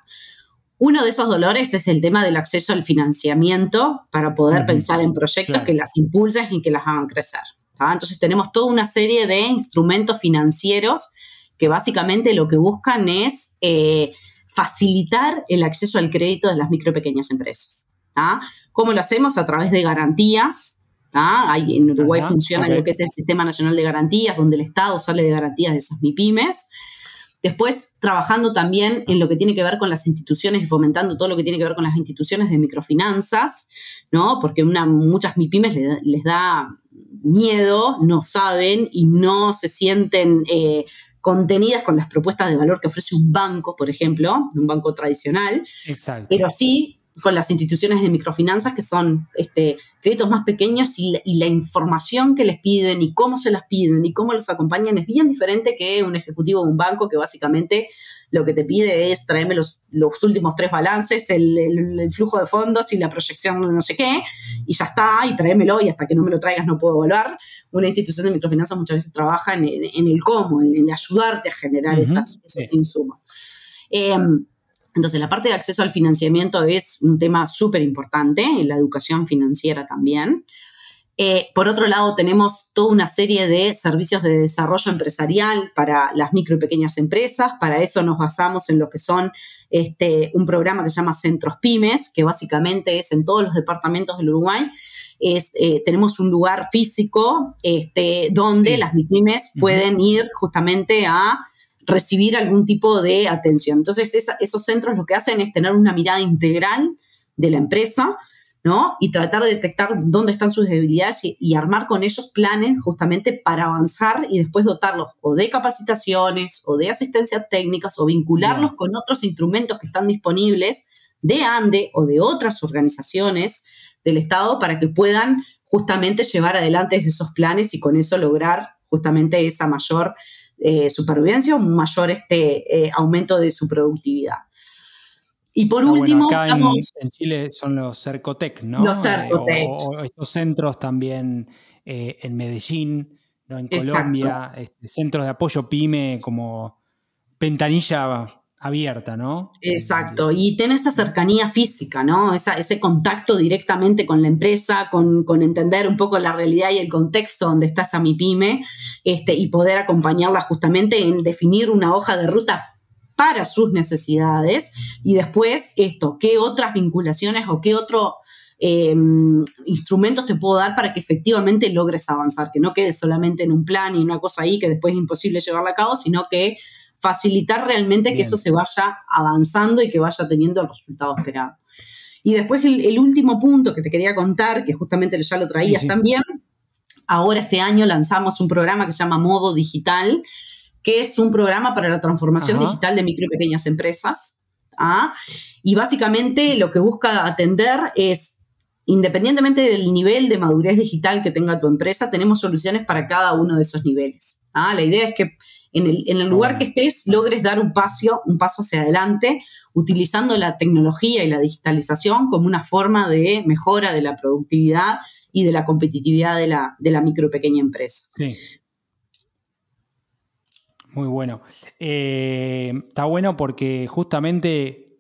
Uno de esos dolores es el tema del acceso al financiamiento para poder pensar en proyectos que las impulsen y que las hagan crecer. Entonces tenemos toda una serie de instrumentos financieros que básicamente lo que buscan es eh, facilitar el acceso al crédito de las micro y pequeñas empresas. ¿Cómo lo hacemos? A través de garantías. en Uruguay funciona lo que es el Sistema Nacional de Garantías, donde el Estado sale de garantías de esas MIPIMES. Después, trabajando también en lo que tiene que ver con las instituciones y fomentando todo lo que tiene que ver con las instituciones de microfinanzas, ¿no? Porque una, muchas MIPIMES les, da miedo, no saben y no se sienten eh, contenidas con las propuestas de valor que ofrece un banco, por ejemplo, un banco tradicional, Exacto. pero sí con las instituciones de microfinanzas que son este, créditos más pequeños y la, y la, información que les piden y cómo se las piden y cómo los acompañan es bien diferente que un ejecutivo de un banco que básicamente lo que te pide es traerme los, los últimos tres balances, el, el, el, flujo de fondos y la proyección de no sé qué, y ya está, y tráemelo, y hasta que no me lo traigas no puedo evaluar. Una institución de microfinanzas muchas veces trabaja en, en, en el cómo, en, en, ayudarte a generar uh -huh. esas, esos sí. insumos. Eh, entonces, la parte de acceso al financiamiento es un tema súper importante, la educación financiera también. Eh, por otro lado, tenemos toda una serie de servicios de desarrollo empresarial para las micro y pequeñas empresas. Para eso nos basamos en lo que son este, un programa que se llama Centros Pymes, que básicamente es en todos los departamentos del Uruguay. Es, eh, tenemos un lugar físico este, donde sí. las pymes uh -huh. pueden ir justamente a recibir algún tipo de atención. Entonces, esa, esos centros lo que hacen es tener una mirada integral de la empresa, ¿no? Y tratar de detectar dónde están sus debilidades y, y, armar con ellos planes justamente para avanzar y después dotarlos o de capacitaciones o de asistencia técnicas o vincularlos Bien. con otros instrumentos que están disponibles de ANDE o de otras organizaciones del Estado para que puedan justamente llevar adelante esos planes y con eso lograr justamente esa mayor eh, supervivencia, un mayor este, eh, aumento de su productividad. Y por ah, último, bueno, acá estamos, en, en, Chile son los Cercotec, ¿no? Los Cercotec. Eh, o, o, estos centros también eh, en Medellín, ¿no? en Colombia, este, centros de apoyo PYME como ventanilla abierta, ¿no? Exacto, y tener esa cercanía física, ¿no? Esa, ese contacto directamente con la empresa, con, con, entender un poco la realidad y el contexto donde está esa MIPYME este, y poder acompañarla justamente en definir una hoja de ruta para sus necesidades y después esto, qué otras vinculaciones o qué otro eh, instrumentos te puedo dar para que efectivamente logres avanzar, que no quedes solamente en un plan y una cosa ahí que después es imposible llevarla a cabo, sino que facilitar realmente Bien. que eso se vaya avanzando y que vaya teniendo el resultado esperado. Y después el, el último punto que te quería contar, que justamente ya lo traías sí, sí. también, ahora este año lanzamos un programa que se llama Modo Digital, que es un programa para la transformación Ajá. digital de micro y pequeñas empresas. ¿ah? Y básicamente lo que busca atender es, independientemente del nivel de madurez digital que tenga tu empresa, tenemos soluciones para cada uno de esos niveles. ¿ah? La idea es que en el, en el lugar que estés logres dar un paso, un paso hacia adelante utilizando la tecnología y la digitalización como una forma de mejora de la productividad y de la competitividad de la, de la micro y pequeña empresa. Sí. Muy bueno. Eh, está bueno porque justamente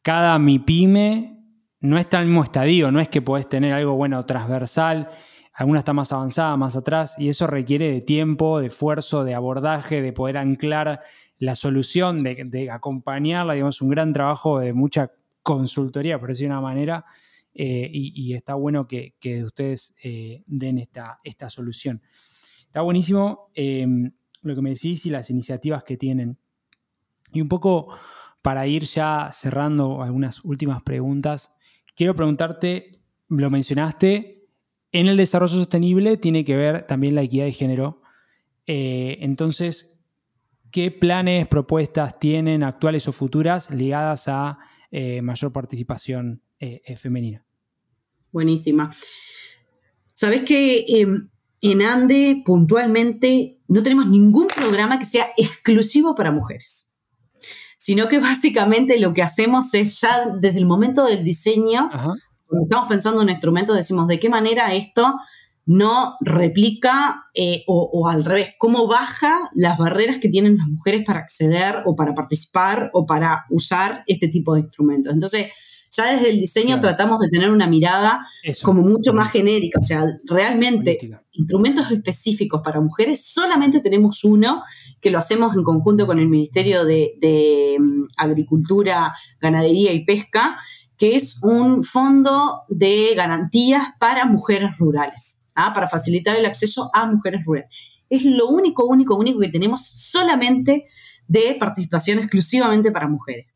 cada MIPYME no está en el mismo estadio, no es que podés tener algo bueno transversal alguna está más avanzada, más atrás, y eso requiere de tiempo, de esfuerzo, de abordaje, de poder anclar la solución, de, acompañarla, digamos, un gran trabajo de mucha consultoría, por decir de una manera, eh, y, está bueno que, que ustedes eh, den esta, esta solución. Está buenísimo lo que me decís y las iniciativas que tienen. Y un poco para ir ya cerrando algunas últimas preguntas, quiero preguntarte, lo mencionaste, en el desarrollo sostenible tiene que ver también la equidad de género. Eh, entonces, ¿qué planes, propuestas tienen actuales o futuras ligadas a eh, mayor participación eh, femenina? Buenísima. Sabes que em, en Ande puntualmente no tenemos ningún programa que sea exclusivo para mujeres, sino que básicamente lo que hacemos es ya desde el momento del diseño Ajá cuando estamos pensando en instrumentos, decimos de qué manera esto no replica eh, o, o, al revés, cómo baja las barreras que tienen las mujeres para acceder o para participar o para usar este tipo de instrumentos. Entonces, ya desde el diseño claro. tratamos de tener una mirada Eso. como mucho más genérica, o sea, realmente Política. instrumentos específicos para mujeres, solamente tenemos uno que lo hacemos en conjunto con el Ministerio de, de um, Agricultura, Ganadería y Pesca, que es un fondo de garantías para mujeres rurales, ¿ah? para facilitar el acceso a mujeres rurales. Es lo único, único, único que tenemos solamente de participación exclusivamente para mujeres.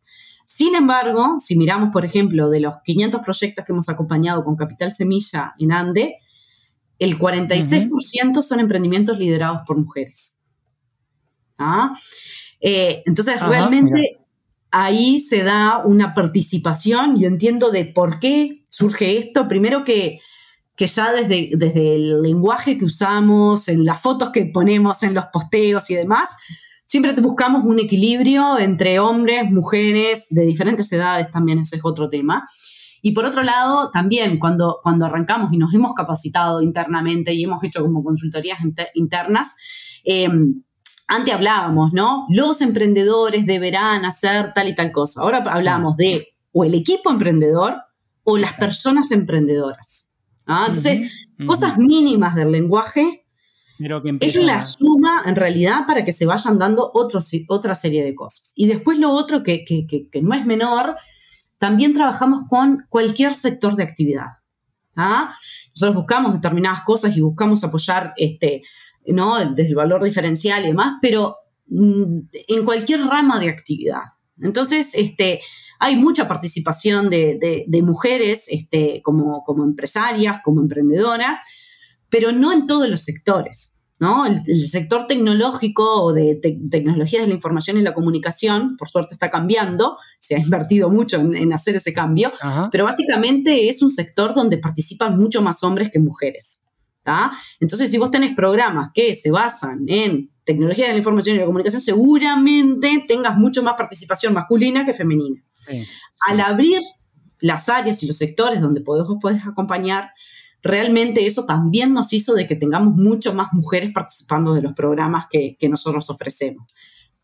Sin embargo, si miramos, por ejemplo, de los 500 proyectos que hemos acompañado con Capital Semilla en Ande, el 46% uh -huh. son emprendimientos liderados por mujeres. ¿ah? Eh, entonces, realmente ahí se da una participación y entiendo de por qué surge esto. Primero que, que ya desde, desde el lenguaje que usamos, en las fotos que ponemos, en los posteos y demás, siempre buscamos un equilibrio entre hombres, mujeres, de diferentes edades también, ese es otro tema. Y por otro lado, también cuando, cuando arrancamos y nos hemos capacitado internamente y hemos hecho como consultorías internas, eh, antes hablábamos, ¿no? Los emprendedores deberán hacer tal y tal cosa. Ahora hablamos de o el equipo emprendedor o las personas emprendedoras. ¿ah? Entonces, cosas mínimas del lenguaje es la suma en realidad para que se vayan dando otra serie de cosas. Y después lo otro que, no es menor, también trabajamos con cualquier sector de actividad. ¿ah? Nosotros buscamos determinadas cosas y buscamos apoyar este, ¿no? Desde el valor diferencial y demás, pero mm, en cualquier rama de actividad. Entonces, este, hay mucha participación de, mujeres este, como, como, empresarias, como emprendedoras, pero no en todos los sectores. ¿no? El, sector tecnológico o de tecnologías de la información y la comunicación, por suerte está cambiando, se ha invertido mucho en, hacer ese cambio, pero básicamente es un sector donde participan mucho más hombres que mujeres. Entonces, si vos tenés programas que se basan en tecnología de la información y la comunicación, seguramente tengas mucho más participación masculina que femenina. Al abrir las áreas y los sectores donde vos podés acompañar, realmente eso también nos hizo de que tengamos mucho más mujeres participando de los programas que, que nosotros ofrecemos.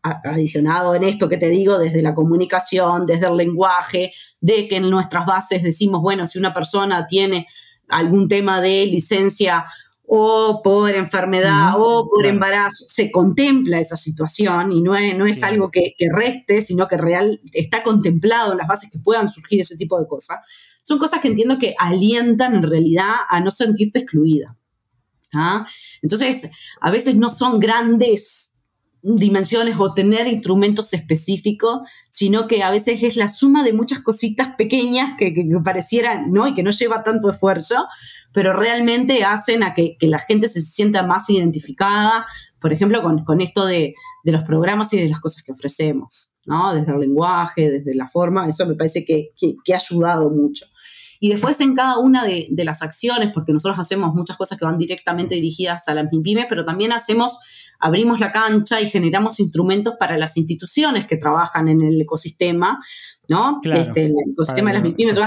Adicionado en esto que te digo, desde la comunicación, desde el lenguaje, de que en nuestras bases decimos, bueno, si una persona tiene algún tema de licencia o por enfermedad o por embarazo, se contempla esa situación y no es, no es algo que, reste, sino que real está contemplado en las bases que puedan surgir ese tipo de cosas. Son cosas que entiendo que alientan en realidad a no sentirte excluida. ¿ah? Entonces, a veces no son grandes dimensiones o tener instrumentos específicos, sino que a veces es la suma de muchas cositas pequeñas que, parecieran, ¿no? Y que no lleva tanto esfuerzo, pero realmente hacen a que, la gente se sienta más identificada, por ejemplo, con, esto de, los programas y de las cosas que ofrecemos, ¿no? Desde el lenguaje, desde la forma, eso me parece que, ha ayudado mucho. Y después en cada una de, de, las acciones, porque nosotros hacemos muchas cosas que van directamente dirigidas a las pymes, pero también hacemos abrimos la cancha y generamos instrumentos para las instituciones que trabajan en el ecosistema, ¿no? este, el ecosistema de las MIPIMES,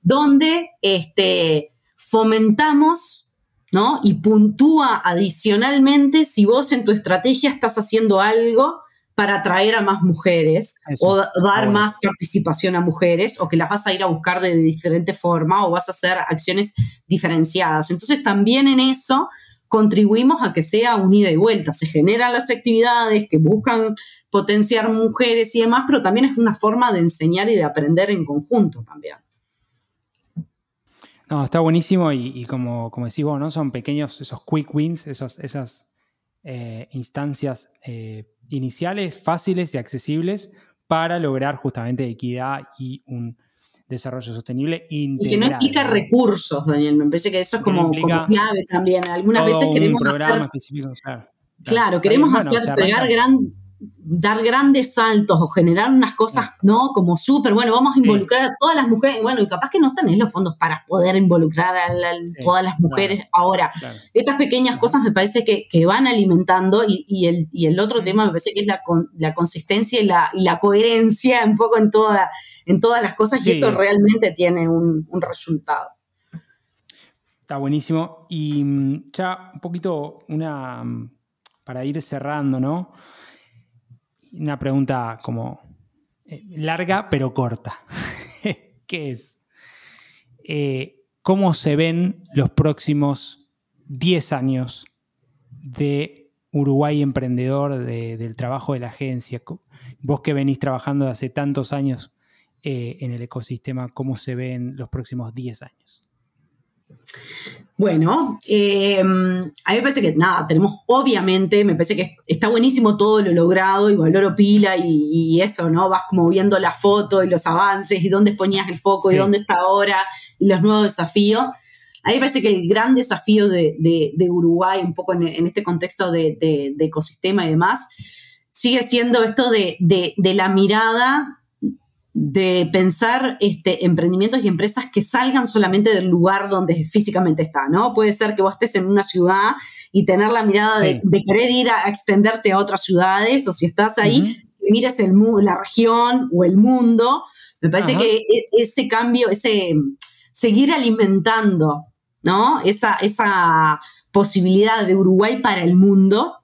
donde este, fomentamos ¿no? Y puntúa adicionalmente si vos en tu estrategia estás haciendo algo para atraer a más mujeres o dar más participación a mujeres o que las vas a ir a buscar de diferente forma o vas a hacer acciones diferenciadas. Entonces también en eso contribuimos a que sea un ida y vuelta. Se generan las actividades que buscan potenciar mujeres y demás, pero también es una forma de enseñar y de aprender en conjunto también. No, está buenísimo y, como, como decís vos, ¿no? Son pequeños esos quick wins, esos, esas eh, instancias eh, iniciales, fáciles y accesibles para lograr justamente equidad y un, desarrollo sostenible integral. Y que no implica recursos, Daniel. Me parece que eso es como, clave también. Algunas veces queremos un programa específico, claro. queremos hacer pegar gran dar grandes saltos o generar unas cosas, ¿no? Como súper, bueno, vamos a involucrar a todas las mujeres, bueno, y capaz que no tenés los fondos para poder involucrar a, todas las mujeres ahora. Estas pequeñas cosas me parece que, van alimentando y, el, otro tema me parece que es la, la consistencia y la, coherencia un poco en, toda, en todas las cosas y eso realmente tiene un, un resultado. Está buenísimo. Y mm, ya un poquito una, mm, para ir cerrando, ¿no? Una pregunta como eh, larga pero corta. ¿Qué es? Eh, ¿Cómo se ven los próximos 10 años de Uruguay emprendedor, del trabajo de la agencia? Vos que venís trabajando hace tantos años eh, en el ecosistema, ¿cómo se ven los próximos 10 años? Bueno, eh, a mí me parece que nada, tenemos obviamente, me parece que está buenísimo todo lo logrado y valoro pila y, eso, ¿no? Vas como viendo la foto y los avances y dónde ponías el foco y dónde está ahora y los nuevos desafíos. A mí me parece que el gran desafío de, Uruguay, un poco en, este contexto de, ecosistema y demás, sigue siendo esto de, de la mirada de pensar este, emprendimientos y empresas que salgan solamente del lugar donde físicamente está, ¿no? Puede ser que vos estés en una ciudad y tener la mirada de, querer ir a, extenderte a otras ciudades, o si estás ahí, mires el, la región o el mundo. Me parece que e, ese cambio, ese seguir alimentando, ¿no? Esa, esa posibilidad de Uruguay para el mundo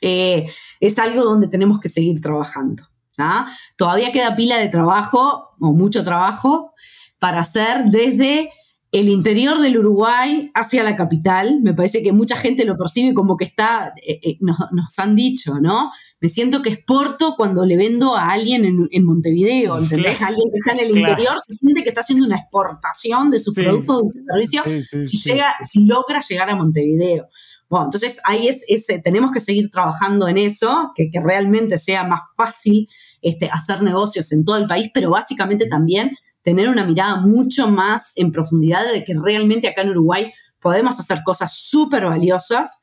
eh, es algo donde tenemos que seguir trabajando. ¿Ah? Todavía queda pila de trabajo, o mucho trabajo, para hacer desde el interior del Uruguay hacia la capital. Me parece que mucha gente lo percibe como que está, eh, eh, nos, han dicho, ¿no? Me siento que exporto cuando le vendo a alguien en, Montevideo, ¿entendés? Alguien que está en el interior se siente que está haciendo una exportación de sus productos, de sus servicios, si, llega, si logra llegar a Montevideo. Bueno, entonces ahí es, ese, tenemos que seguir trabajando en eso, que, que realmente sea más fácil este, hacer negocios en todo el país, pero básicamente también tener una mirada mucho más en profundidad de que realmente acá en Uruguay podemos hacer cosas súper valiosas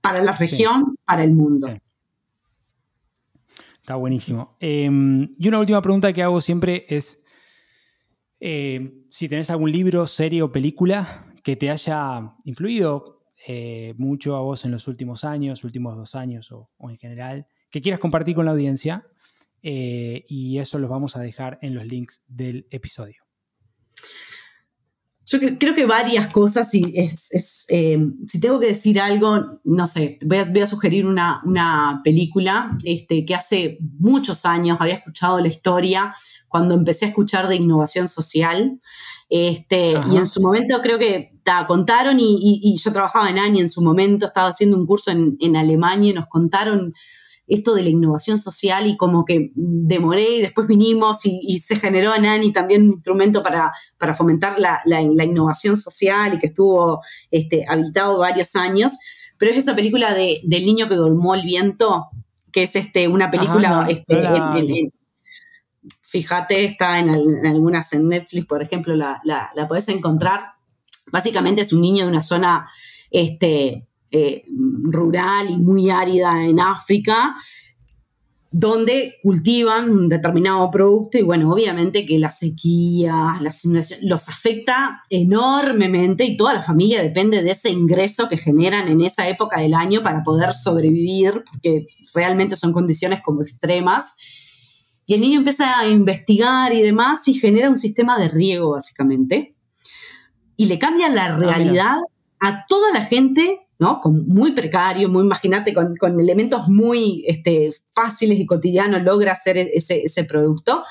para la región, para el mundo. Está buenísimo. Em, y una última pregunta que hago siempre es eh, si tenés algún libro, serie o película que te haya influido eh, mucho a vos en los últimos años, últimos dos años o en general, que quieras compartir con la audiencia eh, y eso los vamos a dejar en los links del episodio. Yo creo que varias cosas, y es, eh, si tengo que decir algo, no sé, voy a, sugerir una, una, película este, que hace muchos años había escuchado la historia cuando empecé a escuchar de innovación social. Este, y en su momento creo que contaron, y, yo trabajaba en ANI en su momento, estaba haciendo un curso en, en Alemania y nos contaron esto de la innovación social y como que demoré y después vinimos y, se generó en ANI también un instrumento para, para fomentar la, innovación social y que estuvo este, habitado varios años. Pero es esa película de, del niño que dormó el viento, que es este, una película, este, fíjate, está en, algunas en Netflix, por ejemplo, la, la, la podés encontrar. Básicamente es un niño de una zona este, eh, rural y muy árida en África, donde cultivan un determinado producto y bueno, obviamente que la sequía, las los afecta enormemente y toda la familia depende de ese ingreso que generan en esa época del año para poder sobrevivir, porque realmente son condiciones como extremas. Y el niño empieza a investigar y demás y genera un sistema de riego básicamente. Y le cambia la ah, realidad a toda la gente ¿no? muy precario, muy, imagínate, con, elementos muy este, fáciles y cotidianos, logra hacer e-, ese, ese producto.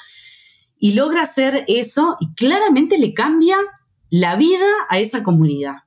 Y logra hacer eso y claramente le cambia la vida a esa comunidad.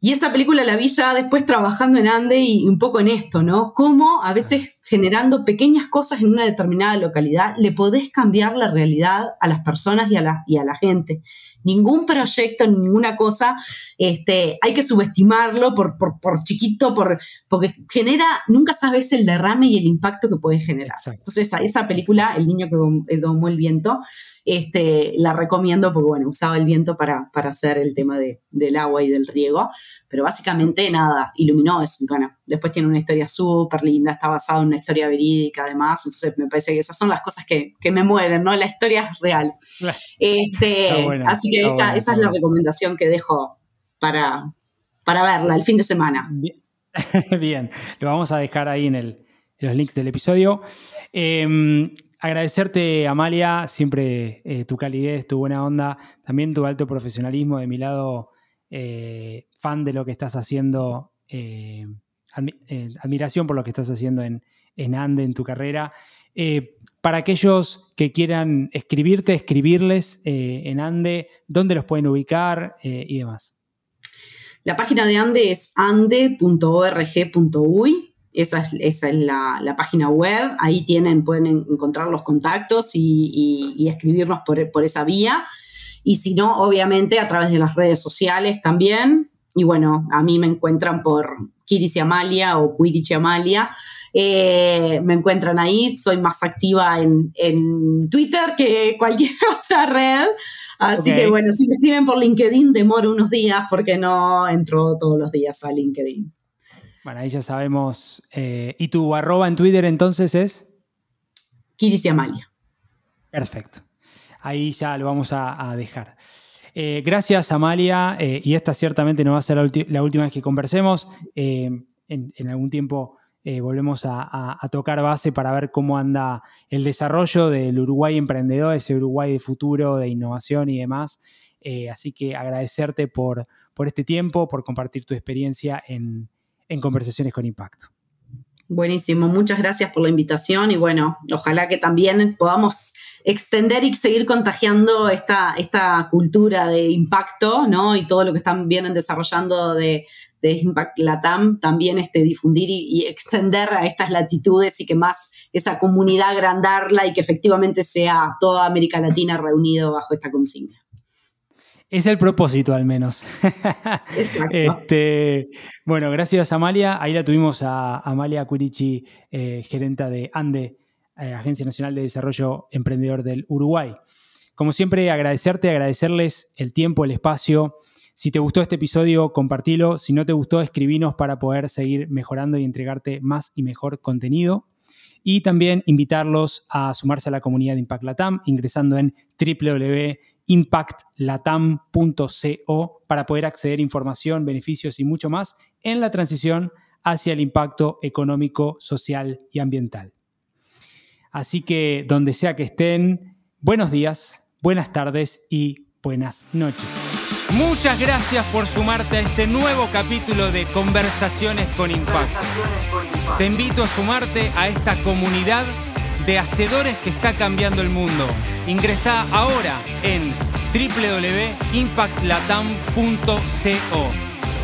Y esa película la vi ya después trabajando en Ande y un poco en esto, ¿no? Cómo a veces generando pequeñas cosas en una determinada localidad le podés cambiar la realidad a las personas y a la, y a la gente ningún proyecto, ninguna cosa, este, hay que subestimarlo por, por, chiquito, por, porque genera, nunca sabes el derrame y el impacto que puede generar. Entonces, esa película, El niño que eh, domó el viento, este, la recomiendo porque, bueno, usaba el viento para, para hacer el tema de, del agua y del riego, pero básicamente nada, iluminó, es, bueno, después tiene una historia súper linda, está basado en una historia verídica además, entonces me parece que esas son las cosas que, que me mueven, ¿no? La historia es real. Este, así que esa, esa es la recomendación que dejo para, para verla el fin de semana. Bien. lo vamos a dejar ahí en, el, los links del episodio. Em, agradecerte, Amalia, siempre eh, tu calidez, tu buena onda, también tu alto profesionalismo de mi lado, eh, fan de lo que estás haciendo, eh, admiración por lo que estás haciendo en, en Ande, en tu carrera para aquellos que quieran escribirte, escribirles eh, en Ande, ¿dónde los pueden ubicar eh, y demás? La página de Ande es ande.org.uy. Esa es, la, página web. Ahí tienen, pueden encontrar los contactos y, escribirnos por, esa vía. Y si no, obviamente a través de las redes sociales también. Y bueno, a mí me encuentran por Kiris y Amalia o Quirich Amalia. Eh, me encuentran ahí, soy más activa en, Twitter que cualquier otra red. Así que bueno, si me escriben por LinkedIn, demoro unos días porque no entro todos los días a LinkedIn. Bueno, ahí ya sabemos. Eh, ¿Y tu arroba en Twitter entonces es? Kiris y Amalia. Perfecto. Ahí ya lo vamos a, dejar. Eh, gracias, Amalia. Eh, y esta ciertamente no va a ser la, última vez que conversemos. En, algún tiempo volvemos a, tocar base para ver cómo anda el desarrollo del Uruguay emprendedor, ese Uruguay de futuro, de innovación y demás. así que agradecerte por, por este tiempo, por compartir tu experiencia en, en Conversaciones con Impacto. Buenísimo, muchas gracias por la invitación y bueno, ojalá que también podamos extender y seguir contagiando esta, esta cultura de impacto, ¿no? Y todo lo que están vienen desarrollando de, Impact Latam, también este, difundir y, y, extender a estas latitudes y que más esa comunidad agrandarla y que efectivamente sea toda América Latina reunido bajo esta consigna. Es el propósito, al menos. Exacto. Este, bueno, gracias Amalia. Ahí la tuvimos a Amalia Curichi, eh, gerenta de ANDE, eh, Agencia Nacional de Desarrollo Emprendedor del Uruguay. Como siempre, agradecerte, agradecerles el tiempo, el espacio. Si te gustó este episodio, compartilo. Si no te gustó, escribinos para poder seguir mejorando y entregarte más y mejor contenido. Y también invitarlos a sumarse a la comunidad de Impact Latam ingresando en www impactlatam.co para poder acceder a información, beneficios y mucho más en la transición hacia el impacto económico, social y ambiental. Así que donde sea que estén, buenos días, buenas tardes y buenas noches. Muchas gracias por sumarte a este nuevo capítulo de Conversaciones con Impacto. Te invito a sumarte a esta comunidad de hacedores que está cambiando el mundo. Ingresa ahora en www.impactlatam.co.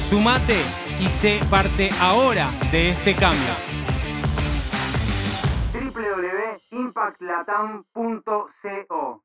Sumate y sé parte ahora de este cambio. www.impactlatam.co